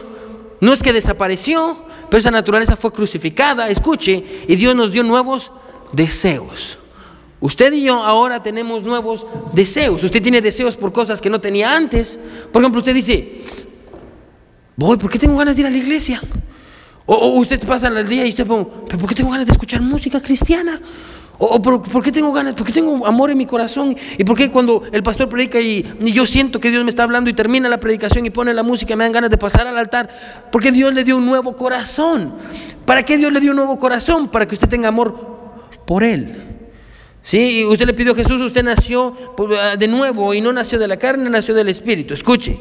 no es que desapareció, pero esa naturaleza fue crucificada, escuche, y Dios nos dio nuevos deseos. Usted y yo ahora tenemos nuevos deseos. Usted tiene deseos por cosas que no tenía antes. Por ejemplo, usted dice, voy, ¿por qué tengo ganas de ir a la iglesia? O, usted pasa el día y usted, pero ¿por qué tengo ganas de escuchar música cristiana? ¿O por, qué tengo ganas? ¿Por qué tengo amor en mi corazón? ¿Y por qué cuando el pastor predica y, yo siento que Dios me está hablando y termina la predicación y pone la música me dan ganas de pasar al altar? Porque Dios le dio un nuevo corazón. ¿Para qué Dios le dio un nuevo corazón? Para que usted tenga amor por Él. Sí, usted le pidió a Jesús, usted nació de nuevo y no nació de la carne, nació del Espíritu. Escuche.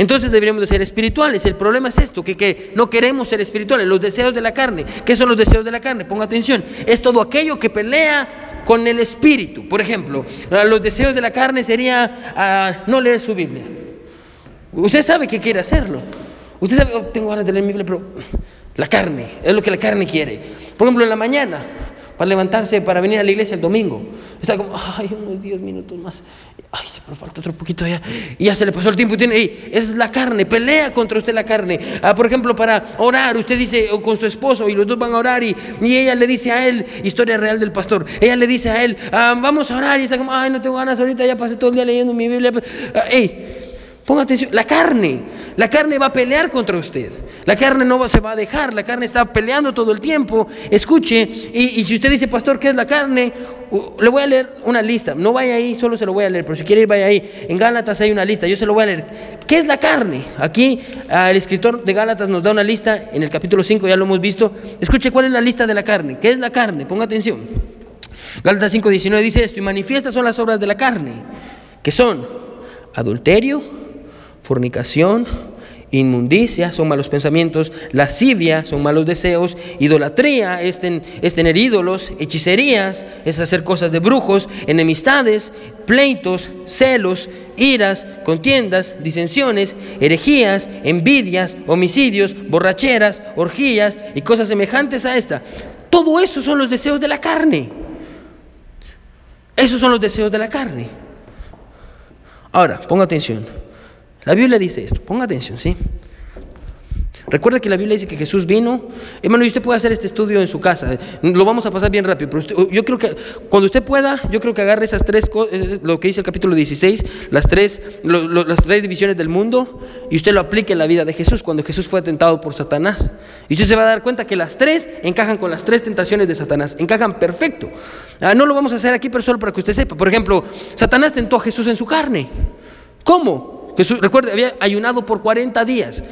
Entonces deberíamos de ser espirituales. El problema es esto, que, que, no queremos ser espirituales. Los deseos de la carne. ¿Qué son los deseos de la carne? Ponga atención. Es todo aquello que pelea con el espíritu. Por ejemplo, ah, los deseos de la carne sería ah, no leer su Biblia. Usted sabe que quiere hacerlo. Usted sabe, oh, tengo ganas de leer mi Biblia, pero la carne, es lo que la carne quiere. Por ejemplo, en la mañana, para levantarse, para venir a la iglesia el domingo. Está como, ay, unos 10 minutos más. Ay, pero falta otro poquito ya. Y ya se le pasó el tiempo y tiene, es la carne, pelea contra usted la carne. Ah, por ejemplo, para orar, usted dice con su esposo y los dos van a orar y, y ella le dice a él, historia real del pastor, ella le dice a él, ah, vamos a orar y está como, ay, no tengo ganas ahorita, ya pasé todo el día leyendo mi Biblia. Ah, ponga atención, la carne. La carne va a pelear contra usted. La carne no se va a dejar. La carne está peleando todo el tiempo. Escuche. Y, si usted dice, pastor, ¿qué es la carne? le voy a leer una lista. No vaya ahí, solo se lo voy a leer. Pero si quiere ir, vaya ahí. En Gálatas hay una lista. Yo se lo voy a leer. ¿Qué es la carne? Aquí ah, el escritor de Gálatas nos da una lista. En el capítulo 5 ya lo hemos visto. Escuche cuál es la lista de la carne. ¿Qué es la carne? Ponga atención. Gálatas 5.19 dice esto. Y manifiestas son las obras de la carne. Que son adulterio, fornicación Inmundicia son malos pensamientos, lascivia son malos deseos, idolatría es, tener ídolos, hechicerías es hacer cosas de brujos, enemistades, pleitos, celos, iras, contiendas, disensiones, herejías, envidias, homicidios, borracheras, orgías y cosas semejantes a esta. Todo eso son los deseos de la carne. Esos son los deseos de la carne. Ahora, ponga atención. La Biblia dice esto, ponga atención, ¿sí? Recuerda que la Biblia dice que Jesús vino. Hermano, y usted puede hacer este estudio en su casa. Lo vamos a pasar bien rápido. Pero yo creo que cuando usted pueda, yo creo que agarre esas tres cosas, eh, lo que dice el capítulo 16, las tres, las tres divisiones del mundo, y usted lo aplique en la vida de Jesús, cuando Jesús fue tentado por Satanás. Y usted se va a dar cuenta que las tres encajan con las tres tentaciones de Satanás. Encajan perfecto. Ah, no lo vamos a hacer aquí, pero solo para que usted sepa. Por ejemplo, Satanás tentó a Jesús en su carne. ¿Cómo? Jesús, recuerde, había ayunado por 40 días.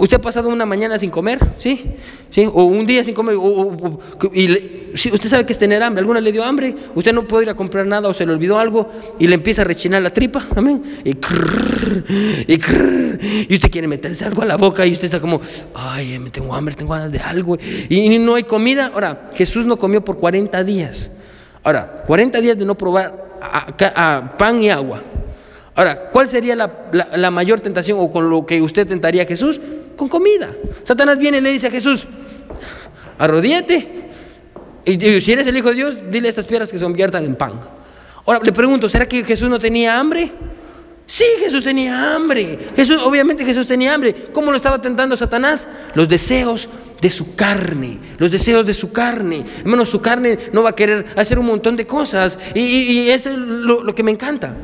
¿Usted ha pasado una mañana sin comer? ¿Sí? ¿Sí? O un día sin comer. y usted sabe que es tener hambre. ¿Alguna le dio hambre? Usted no puede ir a comprar nada o se le olvidó algo y le empieza a rechinar la tripa. Amén. Y, y, usted quiere meterse algo a la boca y usted está como, ay, me tengo hambre, tengo ganas de algo. Y, no hay comida. Ahora, Jesús no comió por 40 días. Ahora, 40 días de no probar a pan y agua. Ahora, ¿cuál sería la, mayor tentación o con lo que usted tentaría a Jesús? Con comida. Satanás viene y le dice a Jesús, arrodíate. Y, si eres el Hijo de Dios, dile a estas piedras que se conviertan en pan. Ahora, le pregunto, ¿será que Jesús no tenía hambre? Sí, Jesús tenía hambre. Jesús, obviamente Jesús tenía hambre. ¿Cómo lo estaba tentando Satanás? Los deseos de su carne, los deseos de su carne. Hermano, su carne no va a querer hacer un montón de cosas. Y, eso es lo que me encanta.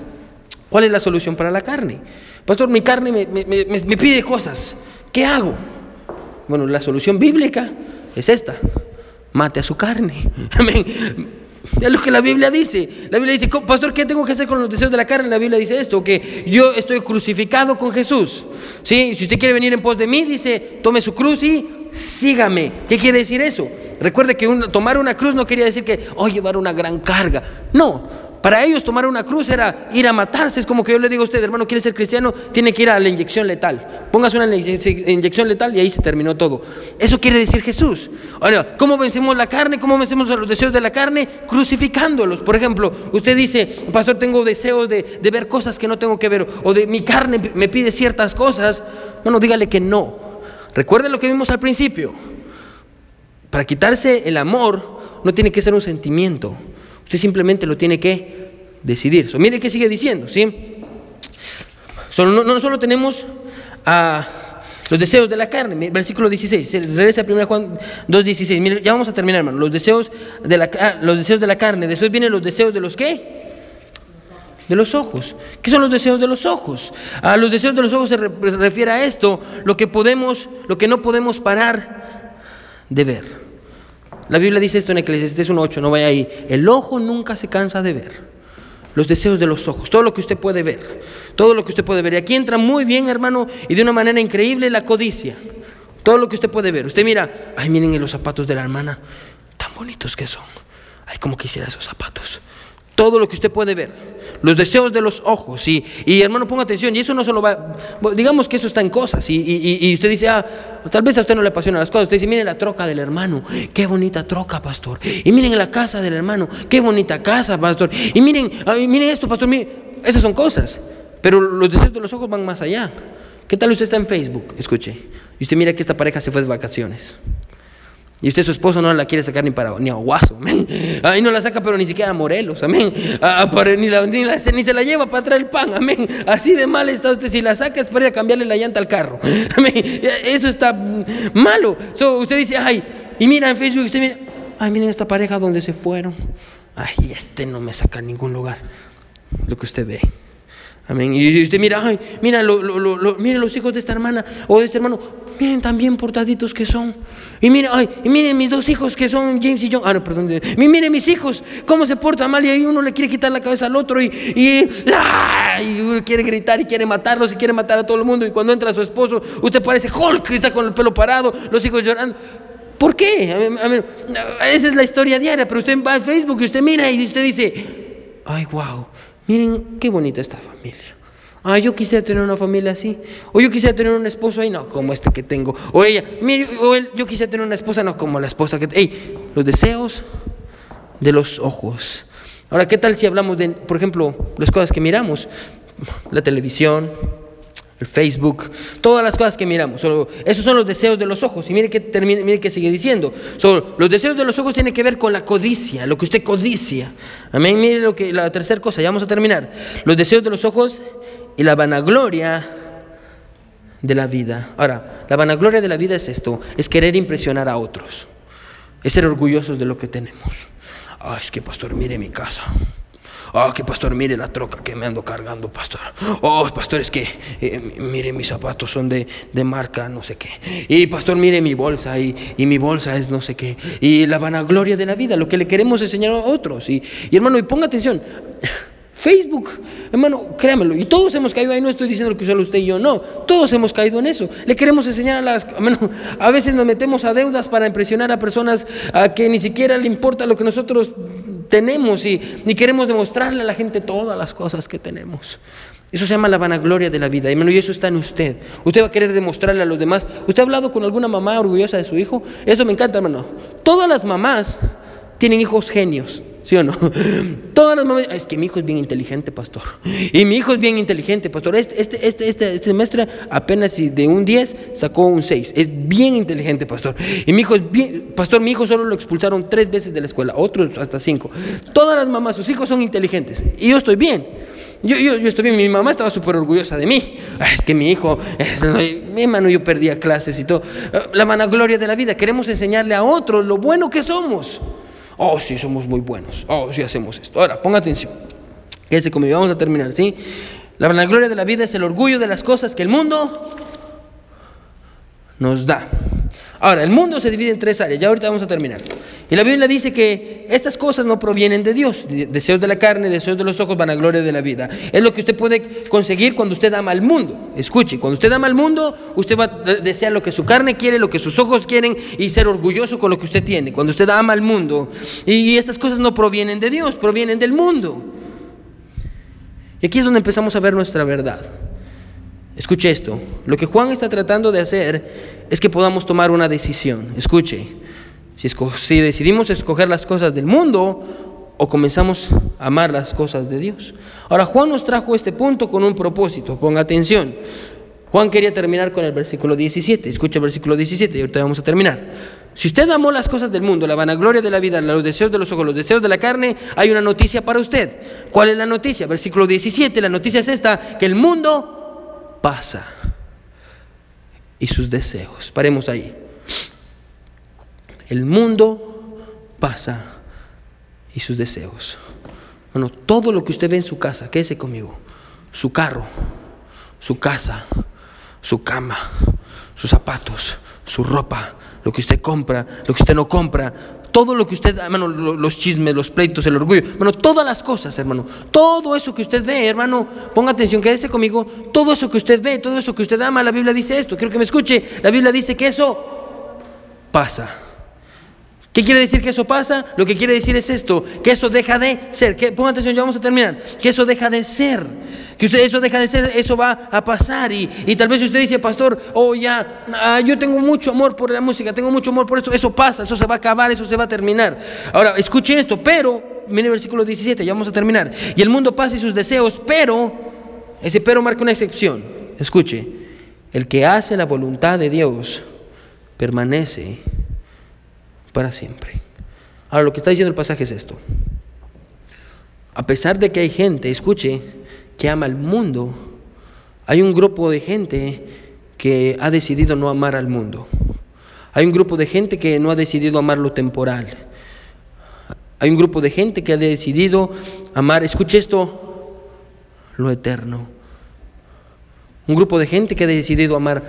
¿Cuál es la solución para la carne? Pastor, mi carne me, pide cosas. ¿Qué hago? Bueno, la solución bíblica es esta. Mate a su carne. Amén. Es lo que la Biblia dice. La Biblia dice, pastor, ¿qué tengo que hacer con los deseos de la carne? La Biblia dice esto, que yo estoy crucificado con Jesús. ¿Sí? Si usted quiere venir en pos de mí, dice, tome su cruz y sígame. ¿Qué quiere decir eso? Recuerde que tomar una cruz no quería decir que, oh, llevar una gran carga. No, para ellos tomar una cruz era ir a matarse. Es como que yo le digo a usted, hermano, quiere ser cristiano, tiene que ir a la inyección letal. Póngase una inyección letal y ahí se terminó todo. Eso quiere decir Jesús. Ahora, ¿cómo vencemos la carne? ¿Cómo vencemos a los deseos de la carne? Crucificándolos. Por ejemplo, usted dice, pastor, tengo deseos de, de ver cosas que no tengo que ver, o de mi carne me pide ciertas cosas. Bueno, dígale que no. Recuerde lo que vimos al principio. Para quitarse el amor no tiene que ser un sentimiento. Usted simplemente lo tiene que decidir. mire qué sigue diciendo, ¿sí? Solo, no, solo tenemos a los deseos de la carne, versículo 16, regresa a 1 Juan 2.16, mire, ya vamos a terminar, hermano, los deseos, de la, los deseos de la carne, después vienen los deseos de los qué? De los ojos. ¿Qué son los deseos de los ojos? A los deseos de los ojos se refiere a esto, lo que podemos, lo que no podemos parar de ver. La Biblia dice esto en Eclesiastes 1.8, no vaya ahí. El ojo nunca se cansa de ver. Los deseos de los ojos, todo lo que usted puede ver, todo lo que usted puede ver. Y aquí entra muy bien, hermano, y de una manera increíble la codicia. Todo lo que usted puede ver. Usted mira, ay, miren los zapatos de la hermana, tan bonitos que son. Ay, como quisiera esos zapatos. Todo lo que usted puede ver los deseos de los ojos. Y, y hermano, ponga atención, y eso no solo va, digamos que eso está en cosas, y, usted dice, ah, tal vez a usted no le apasionan las cosas, usted dice, miren la troca del hermano, qué bonita troca, pastor, y miren la casa del hermano, qué bonita casa, pastor, y miren, miren esto, pastor, miren, esas son cosas, pero los deseos de los ojos van más allá. ¿Qué tal usted está en Facebook? Escuche, y usted mira que esta pareja se fue de vacaciones. Y usted su esposo no la quiere sacar ni para ni a Guaso. Ahí no la saca, pero ni siquiera a Morelos, amén. ni, la, ni, ni, se la lleva para traer el pan, amén. Así de mal está usted. Si la saca es para cambiarle la llanta al carro, amén. Eso está malo. usted dice, ay, y mira en Facebook, usted mira, ay, miren esta pareja donde se fueron. Ay, este no me saca a ningún lugar. Lo que usted ve. Amén. Y usted mira, ay, mira, lo, miren los hijos de esta hermana o de este hermano Miren tan bien portaditos que son. Y miren, ay, y miren mis dos hijos que son James y John. Ah, no, perdón. Y miren mis hijos, cómo se portan mal. Y ahí uno le quiere quitar la cabeza al otro. Y, y, quiere gritar y quiere matarlos y quiere matar a todo el mundo. Y cuando entra su esposo, usted parece Hulk, está con el pelo parado, los hijos llorando. ¿Por qué? esa es la historia diaria. Pero usted va a Facebook y usted mira y usted dice, ay, wow, miren qué bonita esta familia. Ah, yo quisiera tener una familia así. O yo quisiera tener un esposo ahí, no, como este que tengo. O ella, mire, o él, yo quisiera tener una esposa, no, como la esposa que... Ey, los deseos de los ojos. Ahora, ¿qué tal si hablamos de, por ejemplo, las cosas que miramos? La televisión, el Facebook, todas las cosas que miramos. esos son los deseos de los ojos. Y mire que, termine, mire que sigue diciendo. los deseos de los ojos tienen que ver con la codicia, lo que usted codicia. Amén. Mire lo que, la tercera cosa, ya vamos a terminar. Los deseos de los ojos y la vanagloria de la vida. Ahora, la vanagloria de la vida es esto, es querer impresionar a otros, es ser orgullosos de lo que tenemos. Ah, es que pastor, mire mi casa. Ah, que pastor, mire la troca que me ando cargando, pastor. Oh, pastor, es que eh, mire mis zapatos son de, marca, no sé qué. Y pastor, mire mi bolsa y, mi bolsa es no sé qué. Y la vanagloria de la vida, lo que le queremos enseñar a otros. Y, y hermano, y ponga atención. Facebook, hermano, créamelo, y todos hemos caído ahí, no estoy diciendo que solo usted y yo, no, todos hemos caído en eso. Le queremos enseñar a las, hermano, a veces nos metemos a deudas para impresionar a personas a que ni siquiera le importa lo que nosotros tenemos y ni queremos demostrarle a la gente todas las cosas que tenemos. Eso se llama la vanagloria de la vida, hermano, y eso está en usted. Usted va a querer demostrarle a los demás. ¿Usted ha hablado con alguna mamá orgullosa de su hijo? Esto me encanta, hermano. Todas las mamás tienen hijos genios. ¿Sí o no? Todas las mamás, es que mi hijo es bien inteligente, pastor. Y mi hijo es bien inteligente, pastor. Este, este, este, este, este semestre apenas de un 10 sacó un 6. Es bien inteligente, pastor. Y mi hijo es bien, pastor, mi hijo solo lo expulsaron tres veces de la escuela, otros hasta cinco. Todas las mamás, sus hijos son inteligentes. Y yo estoy bien. Yo, yo, yo, estoy bien, mi mamá estaba súper orgullosa de mí. Es que mi hijo, mi hermano, yo perdía clases y todo. La vanagloria de la vida. Queremos enseñarle a otros lo bueno que somos. Oh, sí, somos muy buenos. Oh, sí, hacemos esto. Ahora, ponga atención. Quédese conmigo, vamos a terminar, ¿sí? La vanagloria de la vida es el orgullo de las cosas que el mundo nos da. Ahora, el mundo se divide en tres áreas, ya ahorita vamos a terminar. Y la Biblia dice que estas cosas no provienen de Dios, deseos de la carne, deseos de los ojos, vanagloria de la vida. Es lo que usted puede conseguir cuando usted ama al mundo. Escuche, cuando usted ama al mundo, usted va a desear lo que su carne quiere, lo que sus ojos quieren y ser orgulloso con lo que usted tiene. Cuando usted ama al mundo. Y estas cosas no provienen de Dios, provienen del mundo. Y aquí es donde empezamos a ver nuestra verdad. Escuche esto, lo que Juan está tratando de hacer es que podamos tomar una decisión. Escuche, si, decidimos escoger las cosas del mundo o comenzamos a amar las cosas de Dios. Ahora, Juan nos trajo este punto con un propósito, ponga atención. Juan quería terminar con el versículo 17, escuche el versículo 17 y ahorita vamos a terminar. Si usted amó las cosas del mundo, la vanagloria de la vida, los deseos de los ojos, los deseos de la carne, hay una noticia para usted. ¿Cuál es la noticia? Versículo 17, la noticia es esta, que el mundo pasa y sus deseos. Paremos ahí. El mundo pasa y sus deseos. Bueno, todo lo que usted ve en su casa, quédese conmigo. Su carro, su casa, su cama, sus zapatos, su ropa, lo que usted compra, lo que usted no compra, todo lo que usted, hermano, los chismes, los pleitos, el orgullo, hermano, todas las cosas, hermano, todo eso que usted ve, hermano, ponga atención, quédese conmigo, todo eso que usted ve, todo eso que usted ama, la Biblia dice esto, quiero que me escuche, la Biblia dice que eso pasa. ¿Qué quiere decir que eso pasa? Lo que quiere decir es esto, que eso deja de ser, que, ponga atención, ya vamos a terminar, que eso deja de ser que usted eso deja de ser, eso va a pasar. Y, tal vez usted dice, pastor, oh ya, ah, yo tengo mucho amor por la música, tengo mucho amor por esto, eso pasa, eso se va a acabar, eso se va a terminar. Ahora, escuche esto, pero, mire el versículo 17, ya vamos a terminar. Y el mundo pasa y sus deseos, pero, ese pero marca una excepción. Escuche, el que hace la voluntad de Dios permanece para siempre. Ahora, lo que está diciendo el pasaje es esto. A pesar de que hay gente, escuche, que ama al mundo, hay un grupo de gente que ha decidido no amar al mundo. Hay un grupo de gente que no ha decidido amar lo temporal. Hay un grupo de gente que ha decidido amar, escuche esto, lo eterno. Un grupo de gente que ha decidido amar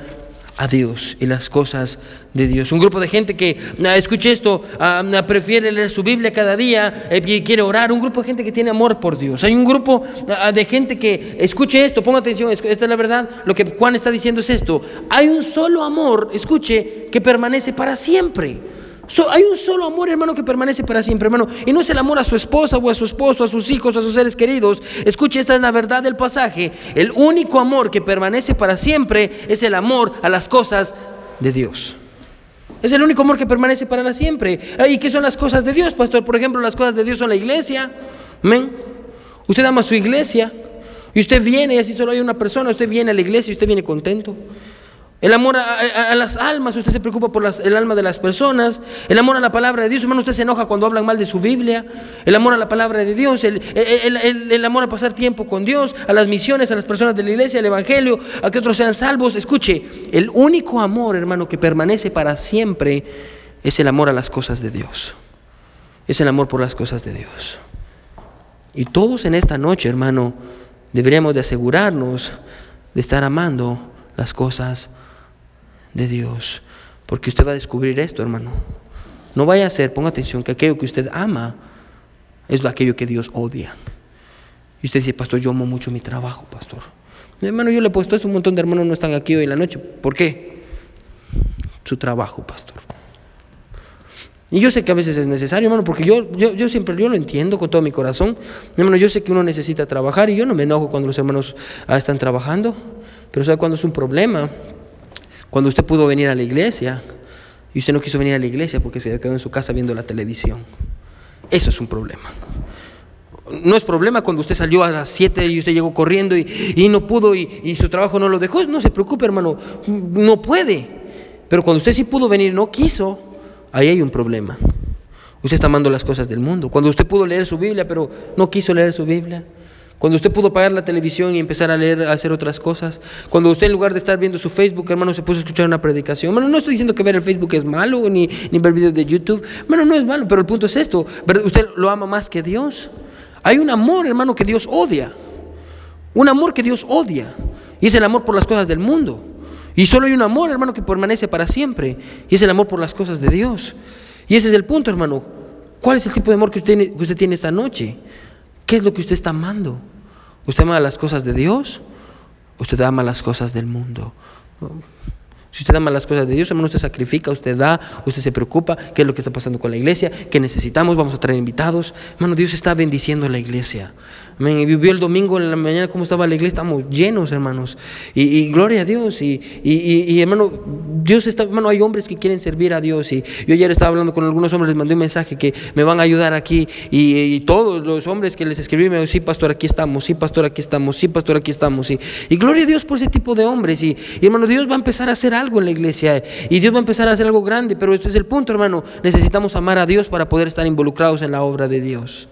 a Dios y las cosas de Dios. Un grupo de gente que, ah, escuche esto, ah, ah, prefiere leer su Biblia cada día eh, y quiere orar. Un grupo de gente que tiene amor por Dios. Hay un grupo de gente que, escuche esto, ponga atención, esta es la verdad. Lo que Juan está diciendo es esto. Hay un solo amor, escuche, que permanece para siempre hay un solo amor, hermano, que permanece para siempre, hermano. Y no es el amor a su esposa o a su esposo, a sus hijos, a sus seres queridos. Escuche, esta es la verdad del pasaje. El único amor que permanece para siempre es el amor a las cosas de Dios. Es el único amor que permanece para siempre. ¿Y qué son las cosas de Dios, pastor? Por ejemplo, las cosas de Dios son la iglesia. Amén. Usted ama su iglesia. Y usted viene, y así solo hay una persona, usted viene a la iglesia y usted viene contento. El amor a, las almas, usted se preocupa por el alma de las personas. El amor a la palabra de Dios, hermano, usted se enoja cuando hablan mal de su Biblia. El amor a la palabra de Dios, el, el, amor a pasar tiempo con Dios, a las misiones, a las personas de la iglesia, al Evangelio, a que otros sean salvos. Escuche, el único amor, hermano, que permanece para siempre es el amor a las cosas de Dios. Es el amor por las cosas de Dios. Y todos en esta noche, hermano, deberíamos de asegurarnos de estar amando las cosas de Dios. Porque usted va a descubrir esto, hermano. No vaya a ser, ponga atención, que aquello que usted ama es aquello que Dios odia. Y usted dice, pastor, yo amo mucho mi trabajo, pastor. Hermano, yo le he puesto esto, un montón de hermanos no están aquí hoy en la noche. ¿Por qué? Su trabajo, pastor. Y yo sé que a veces es necesario, hermano, porque yo, yo, yo, siempre yo lo entiendo con todo mi corazón. Hermano, yo sé que uno necesita trabajar y yo no me enojo cuando los hermanos ah, están trabajando. Pero ¿sabe cuando es un problema? Cuando usted pudo venir a la iglesia y usted no quiso venir a la iglesia porque se quedó en su casa viendo la televisión. Eso es un problema. No es problema cuando usted salió a las 7 y usted llegó corriendo y, no pudo y, y, su trabajo no lo dejó. No se preocupe, hermano, no puede. Pero cuando usted sí pudo venir y no quiso, ahí hay un problema. Usted está amando las cosas del mundo. Cuando usted pudo leer su Biblia, pero no quiso leer su Biblia. Cuando usted pudo pagar la televisión y empezar a leer, a hacer otras cosas. Cuando usted en lugar de estar viendo su Facebook, hermano, se puso a escuchar una predicación. Hermano, no estoy diciendo que ver el Facebook es malo ni, ni ver videos de YouTube. Hermano, no es malo, pero el punto es esto. Usted lo ama más que Dios. Hay un amor, hermano, que Dios odia. Un amor que Dios odia. Y es el amor por las cosas del mundo. Y solo hay un amor, hermano, que permanece para siempre. Y es el amor por las cosas de Dios. Y ese es el punto, hermano. ¿Cuál es el tipo de amor que usted, que usted tiene esta noche? ¿Qué es lo que usted está amando? ¿Usted ama las cosas de Dios? ¿Usted ama las cosas del mundo? Si usted ama las cosas de Dios, hermano, usted sacrifica, usted da, usted se preocupa, qué es lo que está pasando con la iglesia, qué necesitamos, vamos a traer invitados. Hermano, Dios está bendiciendo la iglesia. Y vivió el domingo en la mañana cómo estaba la iglesia, estamos llenos, hermanos. Y, gloria a Dios. Y, y, hermano, Dios está, hermano, hay hombres que quieren servir a Dios. Y yo ayer estaba hablando con algunos hombres, les mandé un mensaje que me van a ayudar aquí. Y, todos los hombres que les escribí me dijeron, sí, pastor, aquí estamos, sí, pastor, aquí estamos, sí, pastor, aquí estamos. Y, gloria a Dios por ese tipo de hombres. Y, hermano, Dios va a empezar a hacer algo en la iglesia. Y Dios va a empezar a hacer algo grande. Pero este es el punto, hermano. Necesitamos amar a Dios para poder estar involucrados en la obra de Dios.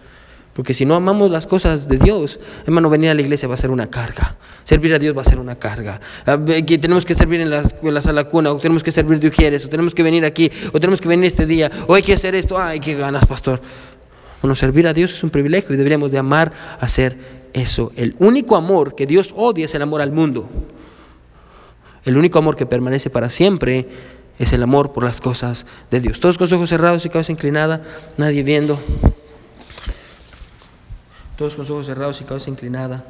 Porque si no amamos las cosas de Dios, hermano, venir a la iglesia va a ser una carga. Servir a Dios va a ser una carga. Ah, tenemos que servir en la, en sala cuna, o tenemos que servir de ujieres, o tenemos que venir aquí, o tenemos que venir este día, o hay que hacer esto. Ay, qué ganas, pastor. Bueno, servir a Dios es un privilegio y deberíamos de amar hacer eso. El único amor que Dios odia es el amor al mundo. El único amor que permanece para siempre es el amor por las cosas de Dios. Todos con ojos cerrados y cabeza inclinada, nadie viendo todos con ojos cerrados y cabeza inclinada.